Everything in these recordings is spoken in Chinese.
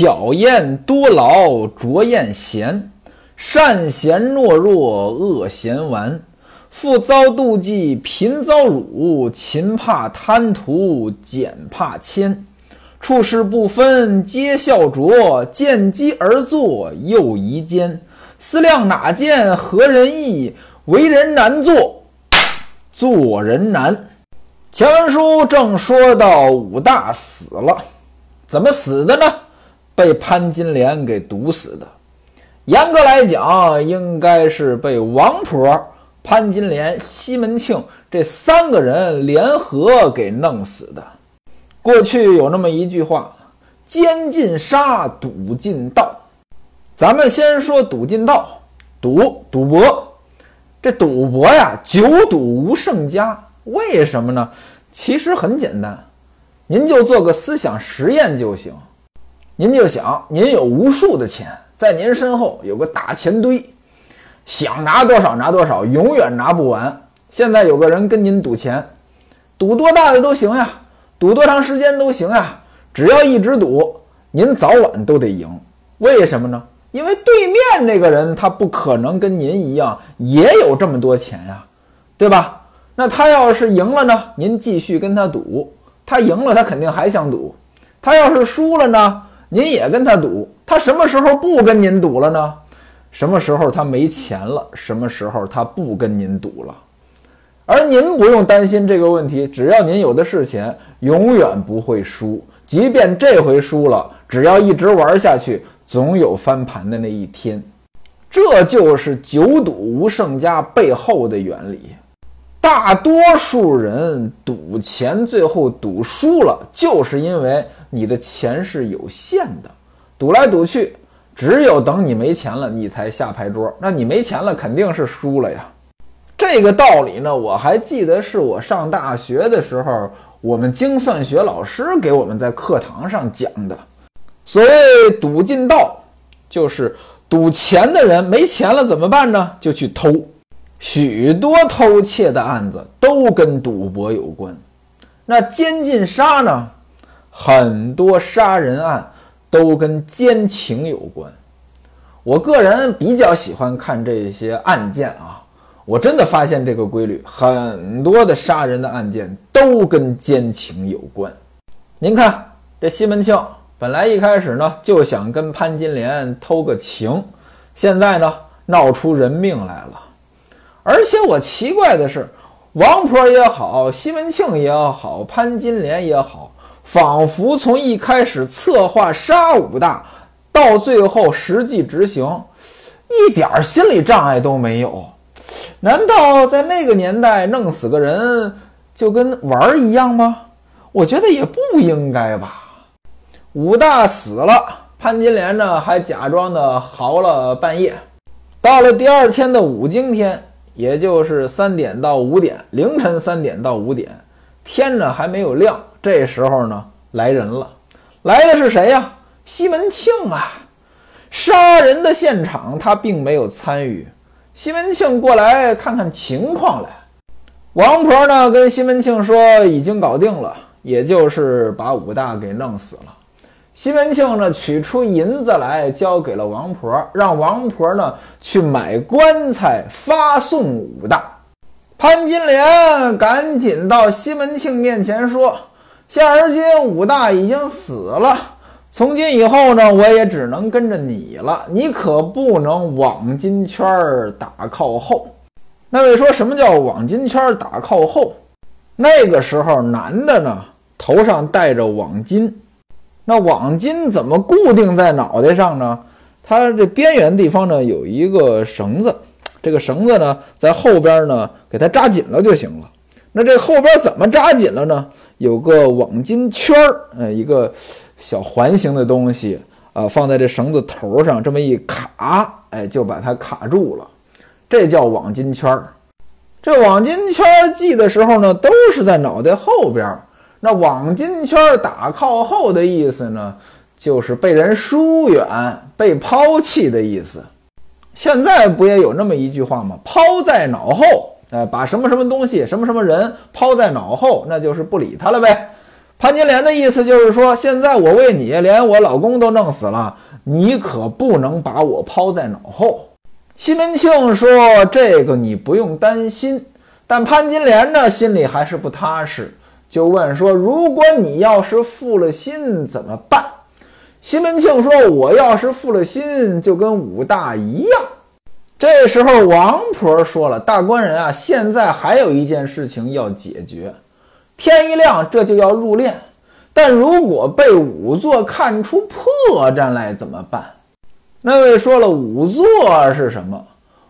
巧言多劳拙言闲，善贤懦弱恶贤顽。富遭妒忌贫遭辱，勤怕贪图俭怕谦。处事不分皆笑拙，见机而作又宜奸。思量哪见何人易？为人难做，做人难。前文书正说到武大死了，怎么死的呢？被潘金莲给毒死的。严格来讲，应该是被王婆、潘金莲、西门庆这三个人联合给弄死的。过去有那么一句话：“奸尽杀，赌尽盗。”咱们先说赌尽盗，赌赌博，这赌博呀，久赌无胜家。为什么呢？其实很简单，您就做个思想实验就行。您就想，您有无数的钱，在您身后有个大钱堆，想拿多少拿多少，永远拿不完。现在有个人跟您赌钱，赌多大的都行呀，赌多长时间都行呀，只要一直赌，您早晚都得赢。为什么呢？因为对面那个人他不可能跟您一样也有这么多钱呀，对吧？那他要是赢了呢？您继续跟他赌，他赢了，他肯定还想赌。他要是输了呢？您也跟他赌。他什么时候不跟您赌了呢？什么时候他没钱了？什么时候他不跟您赌了？而您不用担心这个问题，只要您有的是钱，永远不会输。即便这回输了，只要一直玩下去，总有翻盘的那一天。这就是久赌无胜家背后的原理。大多数人赌钱，最后赌输了，就是因为你的钱是有限的。赌来赌去，只有等你没钱了，你才下牌桌。那你没钱了，肯定是输了呀。这个道理呢，我还记得是我上大学的时候，我们精算学老师给我们在课堂上讲的。所谓赌尽道，就是赌钱的人没钱了怎么办呢？就去偷。许多偷窃的案子都跟赌博有关，那奸尽杀呢？很多杀人案都跟奸情有关。我个人比较喜欢看这些案件啊，我真的发现这个规律，很多的杀人的案件都跟奸情有关。您看这西门庆，本来一开始呢就想跟潘金莲偷个情，现在呢闹出人命来了。而且我奇怪的是，王婆也好，西门庆也好，潘金莲也好，仿佛从一开始策划杀武大，到最后实际执行，一点心理障碍都没有。难道在那个年代弄死个人就跟玩儿一样吗？我觉得也不应该吧。武大死了，潘金莲呢还假装的嚎了半夜，到了第二天的五更天。也就是三点到五点，凌晨三点到五点，天呢还没有亮。这时候呢，来人了，来的是谁呀？西门庆啊！杀人的现场他并没有参与。西门庆过来看看情况来。王婆呢跟西门庆说已经搞定了，也就是把武大给弄死了。西门庆呢，取出银子来，交给了王婆，让王婆呢去买棺材，发送武大。潘金莲赶紧到西门庆面前说：“现而今武大已经死了，从今以后呢，我也只能跟着你了。你可不能往金圈打靠后。”那位说什么叫往金圈打靠后？那个时候男的呢，头上戴着网巾。那网巾怎么固定在脑袋上呢？它这边缘地方呢有一个绳子，这个绳子呢在后边呢给它扎紧了就行了。那这后边怎么扎紧了呢？有个网巾圈儿，呃，一个小环形的东西啊，放在这绳子头上，这么一卡，哎，就把它卡住了。这叫网巾圈儿。这网巾圈儿系的时候呢，都是在脑袋后边。那网巾圈儿打靠后的意思呢，就是被人疏远、被抛弃的意思。现在不也有那么一句话吗？抛在脑后，哎，把什么什么东西、什么什么人抛在脑后，那就是不理他了呗。潘金莲的意思就是说，现在我为你连我老公都弄死了，你可不能把我抛在脑后。西门庆说：“这个你不用担心。”但潘金莲呢，心里还是不踏实，就问说：“如果你要是负了心怎么办？”西门庆说：“我要是负了心，就跟武大一样。”这时候，王婆说了：“大官人啊，现在还有一件事情要解决。”天一亮，这就要入殓，但如果被仵作看出破绽来怎么办？那位说了，仵作是什么？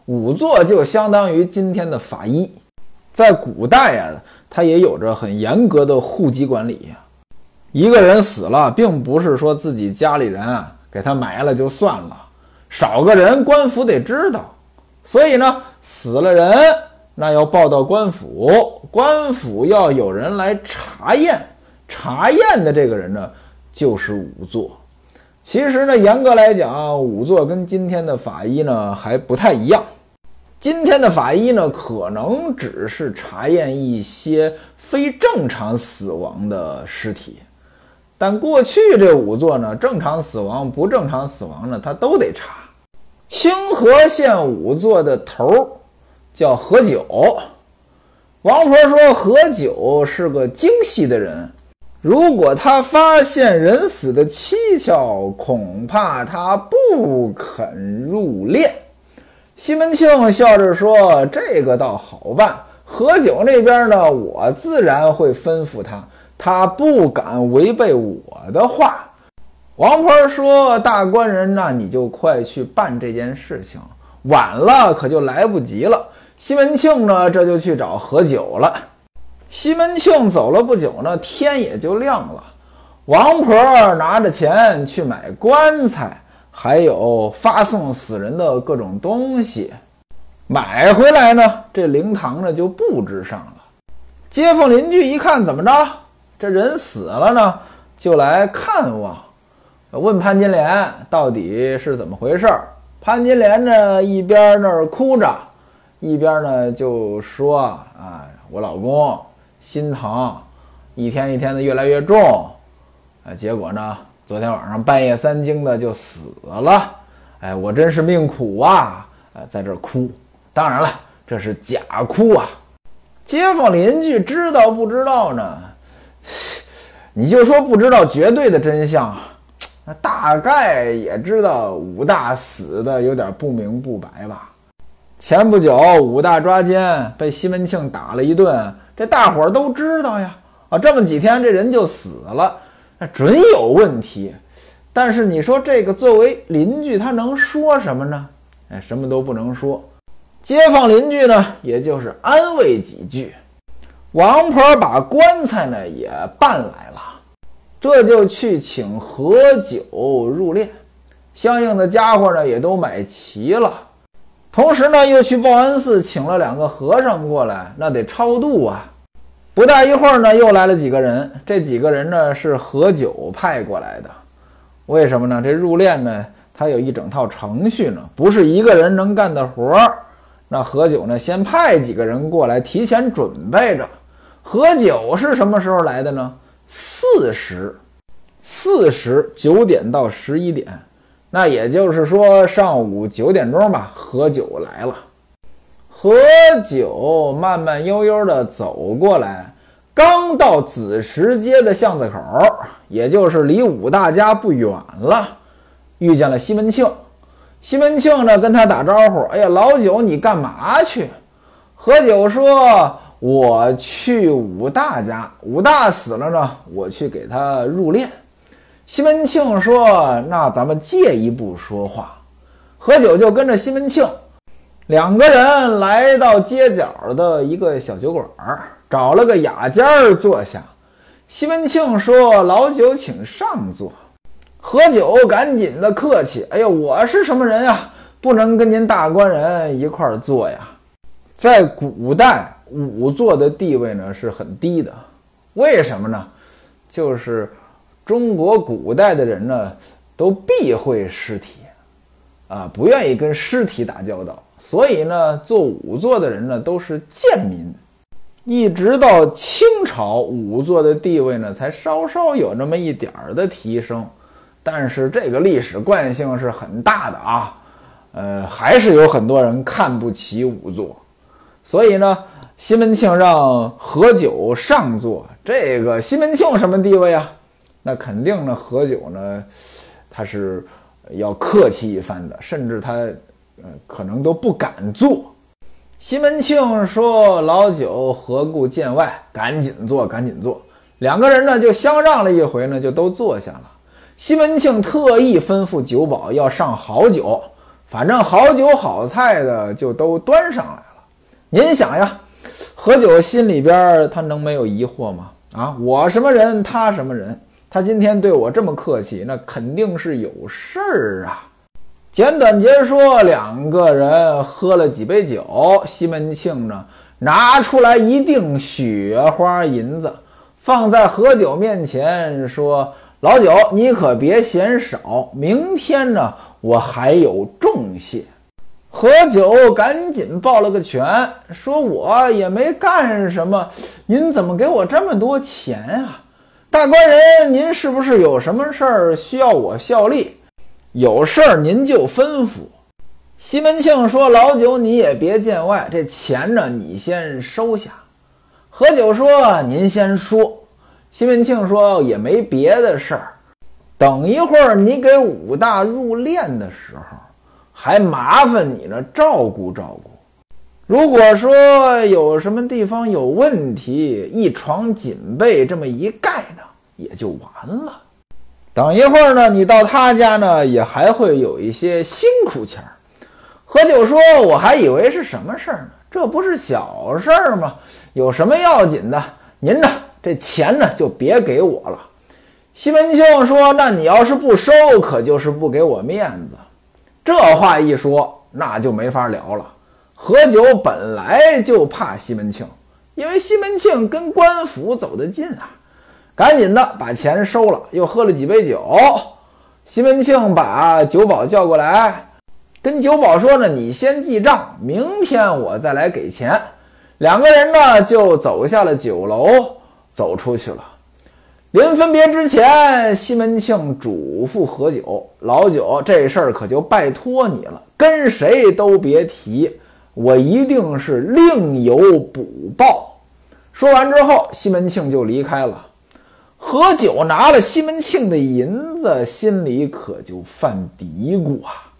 仵作就相当于今天的法医，在古代呀，他也有着很严格的户籍管理呀。一个人死了，并不是说自己家里人给他埋了就算了，少个人官府得知道，所以呢，死了人。那要报到官府，官府要有人来查验，查验的这个人呢，就是仵作。其实呢，严格来讲，仵作跟今天的法医呢还不太一样。今天的法医呢，可能只是查验一些非正常死亡的尸体，但过去这仵作呢，正常死亡、不正常死亡呢，他都得查。清河县仵作的头。叫何九，王婆说何九是个精细的人，如果他发现人死的蹊跷，恐怕他不肯入殓。西门庆笑着说：“这个倒好办，何九那边呢，我自然会吩咐他，他不敢违背我的话。”王婆说：“大官人，那你就快去办这件事情，晚了可就来不及了。”西门庆呢，这就去找何九了。西门庆走了不久呢，天也就亮了。王婆拿着钱去买棺材，还有发送死人的各种东西。买回来呢，这灵堂呢就布置上了。街坊邻居一看，怎么着？这人死了呢，就来看望，问潘金莲到底是怎么回事儿。潘金莲呢，一边那儿哭着。一边呢就说啊，我老公心疼，一天一天的越来越重，啊，结果呢，昨天晚上半夜三更的就死了，哎，我真是命苦啊，呃，在这儿哭，当然了，这是假哭啊。街坊邻居知道不知道呢？你就说不知道绝对的真相，那大概也知道武大死的有点不明不白吧。前不久，武大抓奸，被西门庆打了一顿，这大伙儿都知道呀。啊，这么几天，这人就死了，那准有问题。但是你说这个作为邻居，他能说什么呢？哎，什么都不能说。街坊邻居呢，也就是安慰几句。王婆把棺材呢也办来了，这就去请何九入殓，相应的家伙呢也都买齐了。同时呢，又去报恩寺请了两个和尚过来，那得超度啊。不大一会儿呢，又来了几个人。这几个人呢是何九派过来的。为什么呢？这入殓呢，他有一整套程序呢，不是一个人能干的活儿。那何九呢，先派几个人过来，提前准备着。何九是什么时候来的呢？四时，四时九点到十一点。那也就是说，上午九点钟吧，何九来了。何九慢慢悠悠地走过来，刚到子时街的巷子口，也就是离武大家不远了，遇见了西门庆。西门庆呢，跟他打招呼：“哎呀，老九，你干嘛去？”何九说：“我去武大家，武大死了呢，我去给他入殓。”西门庆说：“那咱们借一步说话。”何九就跟着西门庆两个人来到街角的一个小酒馆，找了个雅间儿坐下。西门庆说：“老九，请上座。”何九赶紧的客气：“哎呀，我是什么人呀？不能跟您大官人一块儿坐呀。”在古代，仵作的地位呢是很低的，为什么呢？就是。中国古代的人呢，都避讳尸体，啊，不愿意跟尸体打交道，所以呢，做仵作的人呢，都是贱民。一直到清朝，仵作的地位呢才稍稍有那么一点儿的提升。但是这个历史惯性是很大的啊，呃，还是有很多人看不起仵作。所以呢，西门庆让何九上座。这个西门庆什么地位啊？那肯定呢，何九呢，他是要客气一番的，甚至他呃可能都不敢坐。西门庆说：“老九何故见外？赶紧坐，赶紧坐。”两个人呢就相让了一回呢，就都坐下了。西门庆特意吩咐酒保要上好酒，反正好酒好菜的就都端上来。您想呀，何九心里边他能没有疑惑吗？啊，我什么人，他什么人？他今天对我这么客气，那肯定是有事儿啊。简短截说，两个人喝了几杯酒，西门庆呢拿出来一锭雪花银子，放在何九面前，说：“老九，你可别嫌少，明天呢我还有重谢。”何九赶紧抱了个拳，说：“我也没干什么，您怎么给我这么多钱啊？大官人，您是不是有什么事儿需要我效力？有事儿您就吩咐。”西门庆说：“老九，你也别见外，这钱呢，你先收下。”何九说：“您先说。”西门庆说：“也没别的事儿，等一会儿你给武大入殓的时候。”还麻烦你呢，照顾照顾。如果说有什么地方有问题，一床锦被这么一盖呢，也就完了。等一会儿呢，你到他家呢，也还会有一些辛苦钱儿。何九说：“我还以为是什么事儿呢，这不是小事儿吗？有什么要紧的？您呢，这钱呢，就别给我了。”西门庆说：“那你要是不收，可就是不给我面子。”这话一说，那就没法聊了。何九本来就怕西门庆，因为西门庆跟官府走得近啊，赶紧的把钱收了，又喝了几杯酒。西门庆把酒保叫过来，跟酒保说呢：“你先记账，明天我再来给钱。”两个人呢就走下了酒楼，走出去了。临分别之前，西门庆嘱咐何九：“老九，这事儿可就拜托你了，跟谁都别提，我一定是另有补报。”说完之后，西门庆就离开了。何九拿了西门庆的银子，心里可就犯嘀咕啊！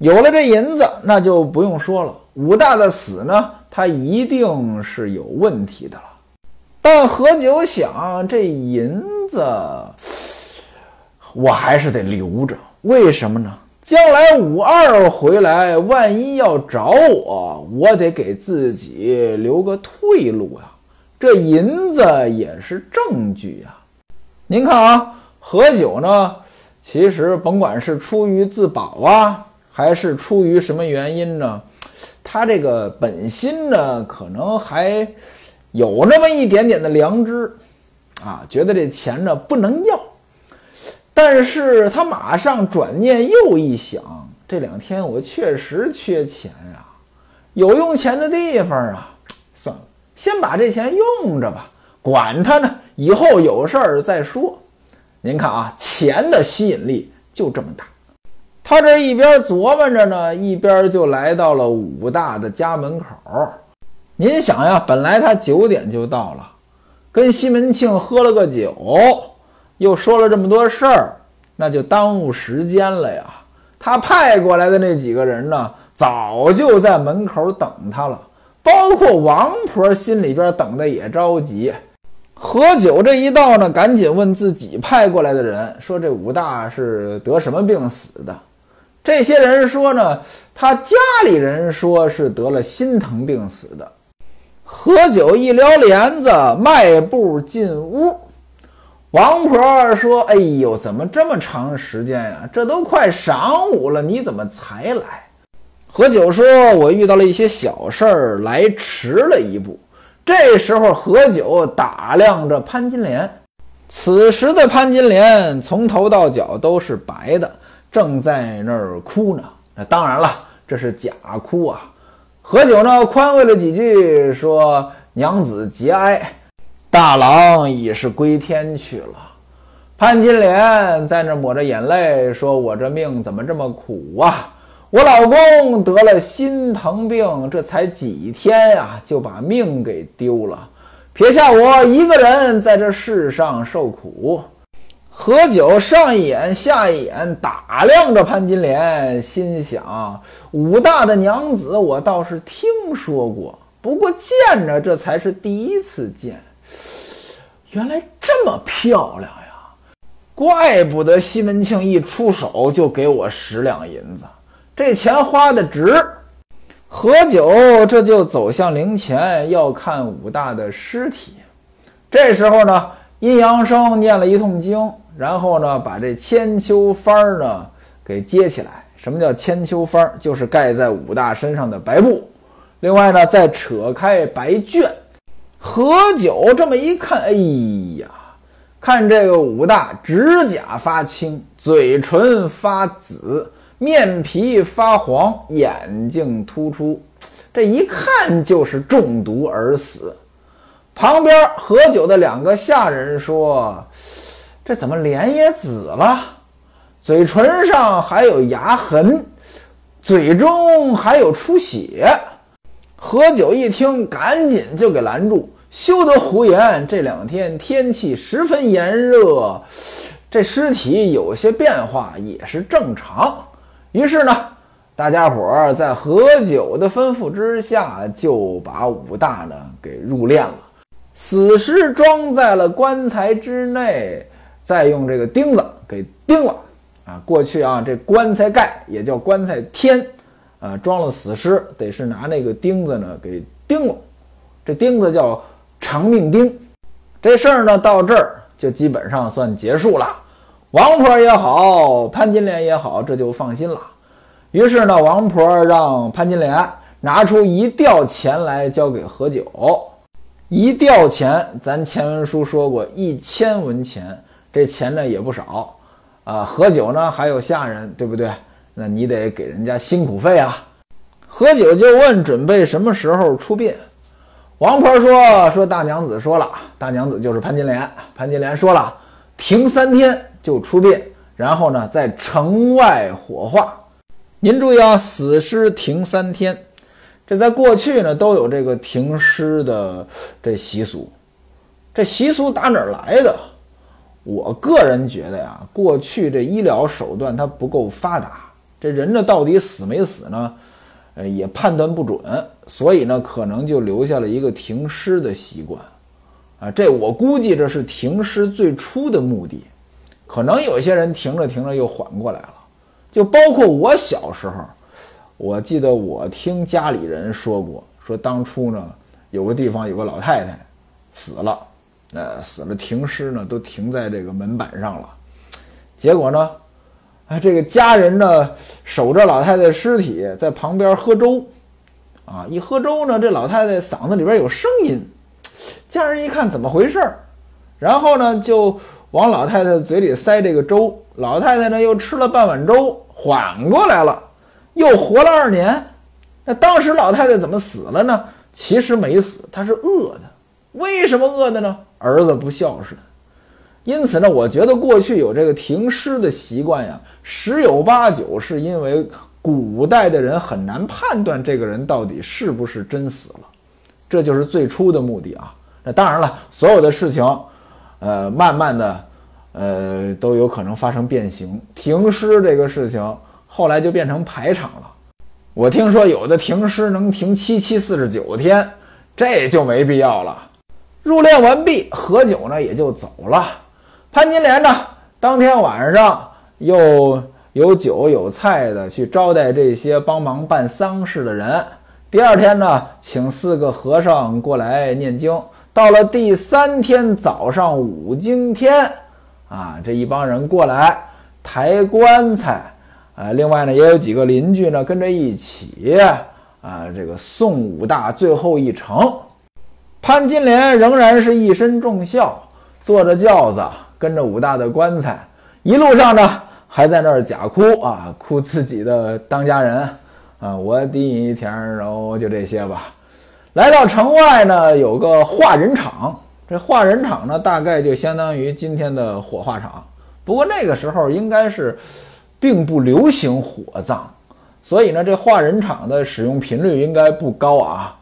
有了这银子，那就不用说了，武大的死呢，他一定是有问题的了。但何九想，这银子我还是得留着。为什么呢？将来五二回来，万一要找我，我得给自己留个退路呀。这银子也是证据呀。您看啊，何九呢，其实甭管是出于自保啊，还是出于什么原因呢，他这个本心呢，可能还。有那么一点点的良知，啊，觉得这钱呢不能要，但是他马上转念又一想，这两天我确实缺钱呀，有用钱的地方啊，算了，先把这钱用着吧，管他呢，以后有事儿再说。您看啊，钱的吸引力就这么大。他这一边琢磨着呢，一边就来到了武大的家门口。您想呀，本来他九点就到了，跟西门庆喝了个酒，又说了这么多事儿，那就耽误时间了呀。他派过来的那几个人呢，早就在门口等他了，包括王婆心里边等的也着急。何九这一到呢，赶紧问自己派过来的人说：“这武大是得什么病死的？”这些人说呢，他家里人说是得了心疼病死的。何九一撩帘子，迈步进屋。王婆说：“哎呦，怎么这么长时间呀？这都快晌午了，你怎么才来？”何九说：“我遇到了一些小事儿，来迟了一步。”这时候，何九打量着潘金莲。此时的潘金莲从头到脚都是白的，正在那儿哭呢。那当然了，这是假哭啊。何九呢，宽慰了几句，说：“娘子节哀，大郎已是归天去了。潘金莲在那抹着眼泪说：“我这命怎么这么苦啊？我老公得了心疼病，这才几天呀，就把命给丢了，撇下我一个人在这世上受苦。”何九上一眼下一眼打量着潘金莲，心想：武大的娘子我倒是听说过，不过见着这才是第一次见。原来这么漂亮呀！怪不得西门庆一出手就给我十两银子，这钱花的值。何九这就走向灵前要看武大的尸体。这时候呢，阴阳生念了一通经。然后呢，把这千秋幡儿呢给接起来。什么叫千秋幡儿？就是盖在武大身上的白布。另外呢，再扯开白绢。何九这么一看，哎呀，看这个武大指甲发青，嘴唇发紫，面皮发黄，眼睛突出，这一看就是中毒而死。旁边何九的两个下人说。这怎么脸也紫了，嘴唇上还有牙痕，嘴中还有出血。何九一听，赶紧就给拦住，休得胡言。这两天天气十分炎热，这尸体有些变化也是正常。于是呢，大家伙儿在何九的吩咐之下，就把武大呢给入殓了，死尸装在了棺材之内。再用这个钉子给钉了啊！过去啊，这棺材盖也叫棺材天啊，装了死尸得是拿那个钉子呢给钉了。这钉子叫长命钉。这事儿呢到这儿就基本上算结束了。王婆也好，潘金莲也好，这就放心了。于是呢，王婆让潘金莲拿出一吊钱来交给何九。一吊钱，咱前文书说过，一千文钱。这钱呢也不少，啊，何九呢还有下人，对不对？那你得给人家辛苦费啊。何九就问准备什么时候出殡。王婆说：“说大娘子说了，大娘子就是潘金莲。潘金莲说了，停三天就出殡，然后呢在城外火化。您注意啊，死尸停三天，这在过去呢都有这个停尸的这习俗。这习俗打哪儿来的？”我个人觉得呀，过去这医疗手段它不够发达，这人呢到底死没死呢？呃，也判断不准，所以呢，可能就留下了一个停尸的习惯，啊，这我估计这是停尸最初的目的。可能有些人停着停着又缓过来了，就包括我小时候，我记得我听家里人说过，说当初呢，有个地方有个老太太死了。呃，死了停尸呢，都停在这个门板上了。结果呢，啊，这个家人呢守着老太太尸体，在旁边喝粥。啊，一喝粥呢，这老太太嗓子里边有声音。家人一看怎么回事儿，然后呢就往老太太嘴里塞这个粥。老太太呢又吃了半碗粥，缓过来了，又活了二年。那当时老太太怎么死了呢？其实没死，她是饿的。为什么饿的呢？儿子不孝顺，因此呢，我觉得过去有这个停尸的习惯呀，十有八九是因为古代的人很难判断这个人到底是不是真死了，这就是最初的目的啊。那当然了，所有的事情，呃，慢慢的，呃，都有可能发生变形。停尸这个事情后来就变成排场了。我听说有的停尸能停七七四十九天，这就没必要了。入殓完毕，何九呢也就走了。潘金莲呢，当天晚上又有酒有菜的去招待这些帮忙办丧事的人。第二天呢，请四个和尚过来念经。到了第三天早上五更天，啊，这一帮人过来抬棺材，啊，另外呢也有几个邻居呢跟着一起，啊，这个送武大最后一程。潘金莲仍然是一身重孝，坐着轿子跟着武大的棺材，一路上呢还在那儿假哭啊，哭自己的当家人啊，我滴你一甜，然后就这些吧。来到城外呢，有个化人场。这化人场呢，大概就相当于今天的火化场。不过那个时候应该是并不流行火葬，所以呢，这化人场的使用频率应该不高啊。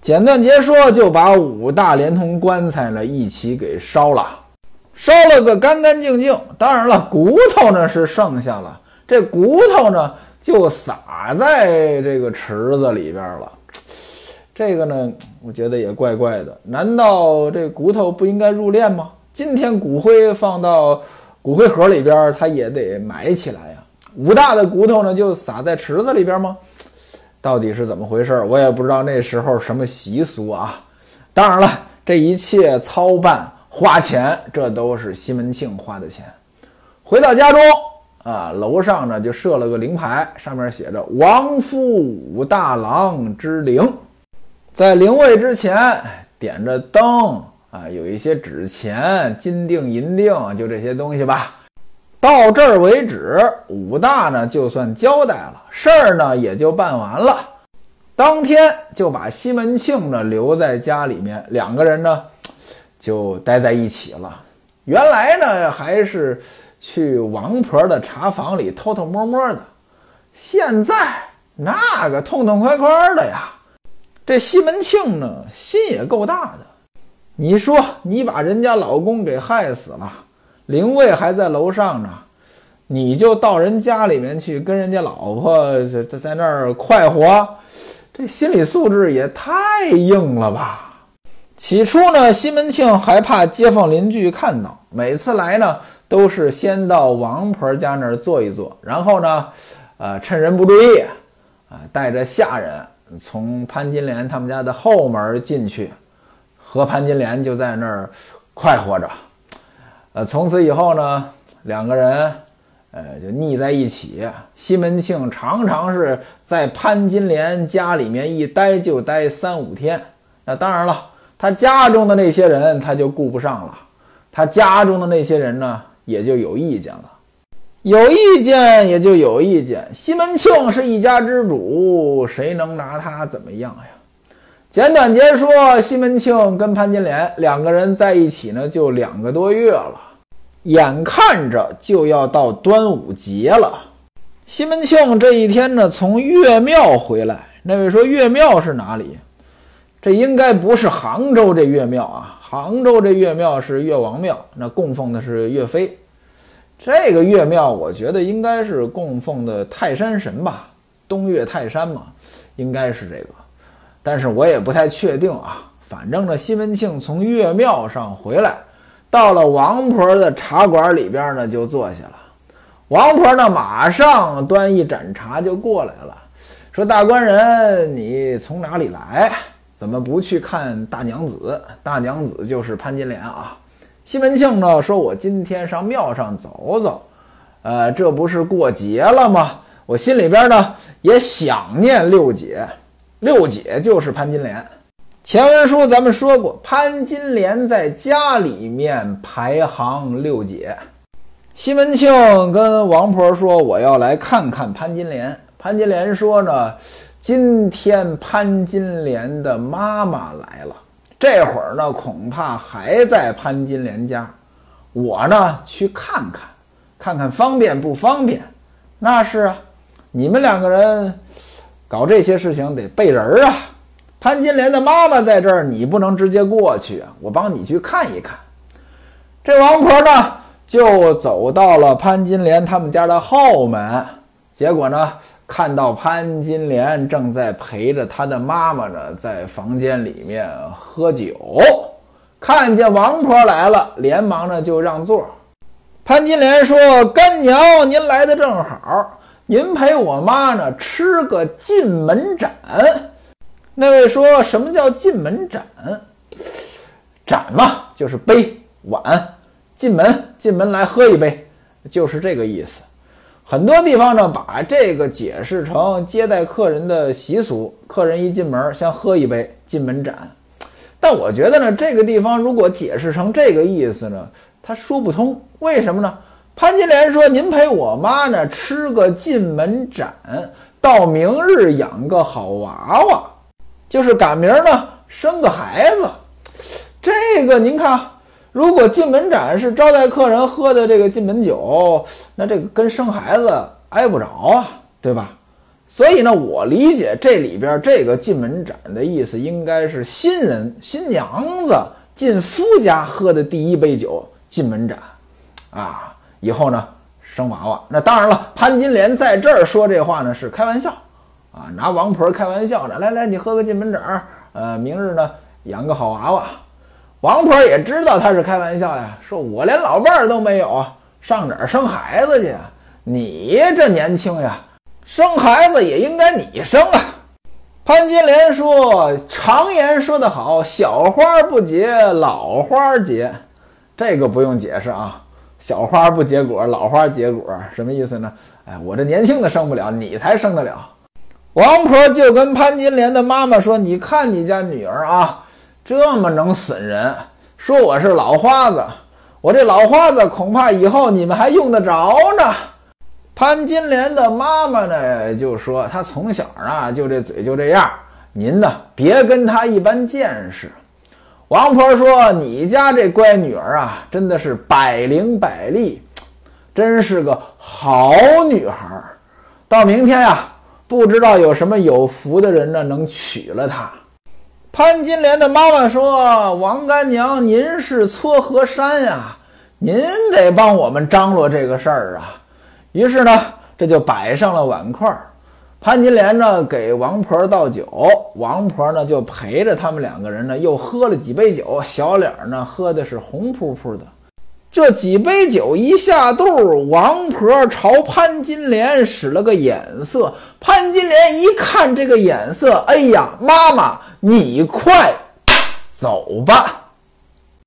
简短截说，就把五大连同棺材呢一起给烧了，烧了个干干净净。当然了，骨头呢是剩下了，这骨头呢就撒在这个池子里边了。这个呢，我觉得也怪怪的。难道这骨头不应该入殓吗？今天骨灰放到骨灰盒里边，它也得埋起来呀。武大的骨头呢，就撒在池子里边吗？到底是怎么回事？我也不知道那时候什么习俗啊。当然了，这一切操办花钱，这都是西门庆花的钱。回到家中啊，楼上呢就设了个灵牌，上面写着“王夫武大郎之灵”。在灵位之前点着灯啊，有一些纸钱、金锭、银锭，就这些东西吧。到这儿为止，武大呢就算交代了，事儿呢也就办完了。当天就把西门庆呢留在家里面，两个人呢就待在一起了。原来呢还是去王婆的茶房里偷偷摸摸的，现在那个痛痛快快的呀。这西门庆呢，心也够大的。你说你把人家老公给害死了，灵位还在楼上呢，你就到人家里面去跟人家老婆在在那儿快活，这心理素质也太硬了吧？起初呢，西门庆还怕街坊邻居看到，每次来呢都是先到王婆家那儿坐一坐，然后呢，呃，趁人不注意，啊，带着下人。从潘金莲他们家的后门进去，和潘金莲就在那儿快活着。呃，从此以后呢，两个人，呃，就腻在一起。西门庆常常是在潘金莲家里面一待就待三五天。那当然了，他家中的那些人他就顾不上了，他家中的那些人呢，也就有意见了。有意见也就有意见。西门庆是一家之主，谁能拿他怎么样呀？简短截说，西门庆跟潘金莲两个人在一起呢，就两个多月了，眼看着就要到端午节了。西门庆这一天呢，从岳庙回来。那位说岳庙是哪里？这应该不是杭州这岳庙啊，杭州这岳庙是岳王庙，那供奉的是岳飞。这个岳庙，我觉得应该是供奉的泰山神吧，东岳泰山嘛，应该是这个，但是我也不太确定啊。反正呢，西门庆从岳庙上回来，到了王婆的茶馆里边呢，就坐下了。王婆呢，马上端一盏茶就过来了，说：“大官人，你从哪里来？怎么不去看大娘子？大娘子就是潘金莲啊。”西门庆呢说：“我今天上庙上走走，呃，这不是过节了吗？我心里边呢也想念六姐，六姐就是潘金莲。前文书咱们说过，潘金莲在家里面排行六姐。西门庆跟王婆说：我要来看看潘金莲。潘金莲说呢，今天潘金莲的妈妈来了。”这会儿呢，恐怕还在潘金莲家。我呢去看看，看看方便不方便。那是啊，你们两个人搞这些事情得备人儿啊。潘金莲的妈妈在这儿，你不能直接过去啊。我帮你去看一看。这王婆呢，就走到了潘金莲他们家的后门，结果呢。看到潘金莲正在陪着她的妈妈呢，在房间里面喝酒，看见王婆来了，连忙呢就让座。潘金莲说：“干娘，您来的正好，您陪我妈呢吃个进门盏。”那位说什么叫进门盏？盏嘛，就是杯碗，进门进门来喝一杯，就是这个意思。很多地方呢，把这个解释成接待客人的习俗，客人一进门先喝一杯进门盏。但我觉得呢，这个地方如果解释成这个意思呢，他说不通。为什么呢？潘金莲说：“您陪我妈呢吃个进门盏，到明日养个好娃娃。”就是赶明儿呢生个孩子。这个您看，如果进门斩是招待客人喝的这个进门酒，那这个跟生孩子挨不着啊，对吧？所以呢，我理解这里边这个进门斩的意思，应该是新人新娘子进夫家喝的第一杯酒进门斩，啊，以后呢生娃娃。那当然了，潘金莲在这儿说这话呢是开玩笑，啊，拿王婆开玩笑呢。来来，你喝个进门斩，呃，明日呢养个好娃娃。王婆也知道他是开玩笑呀，说我连老伴儿都没有，上哪儿生孩子去？你这年轻呀！生孩子也应该你生啊！潘金莲说：“常言说得好，小花不结，老花结。这个不用解释啊，小花不结果，老花结果，什么意思呢？哎，我这年轻的生不了，你才生得了。”王婆就跟潘金莲的妈妈说：“你看你家女儿啊，这么能损人，说我是老花子，我这老花子恐怕以后你们还用得着呢。”潘金莲的妈妈呢，就说她从小啊就这嘴就这样，您呢别跟她一般见识。王婆说：“你家这乖女儿啊，真的是百灵百俐，真是个好女孩。到明天呀，不知道有什么有福的人呢能娶了她。”潘金莲的妈妈说：“王干娘，您是撮合山呀，您得帮我们张罗这个事儿啊。”于是呢，这就摆上了碗筷儿。潘金莲呢给王婆倒酒，王婆呢就陪着他们两个人呢又喝了几杯酒，小脸呢喝的是红扑扑的。这几杯酒一下肚，王婆朝潘金莲使了个眼色。潘金莲一看这个眼色，哎呀，妈妈，你快走吧。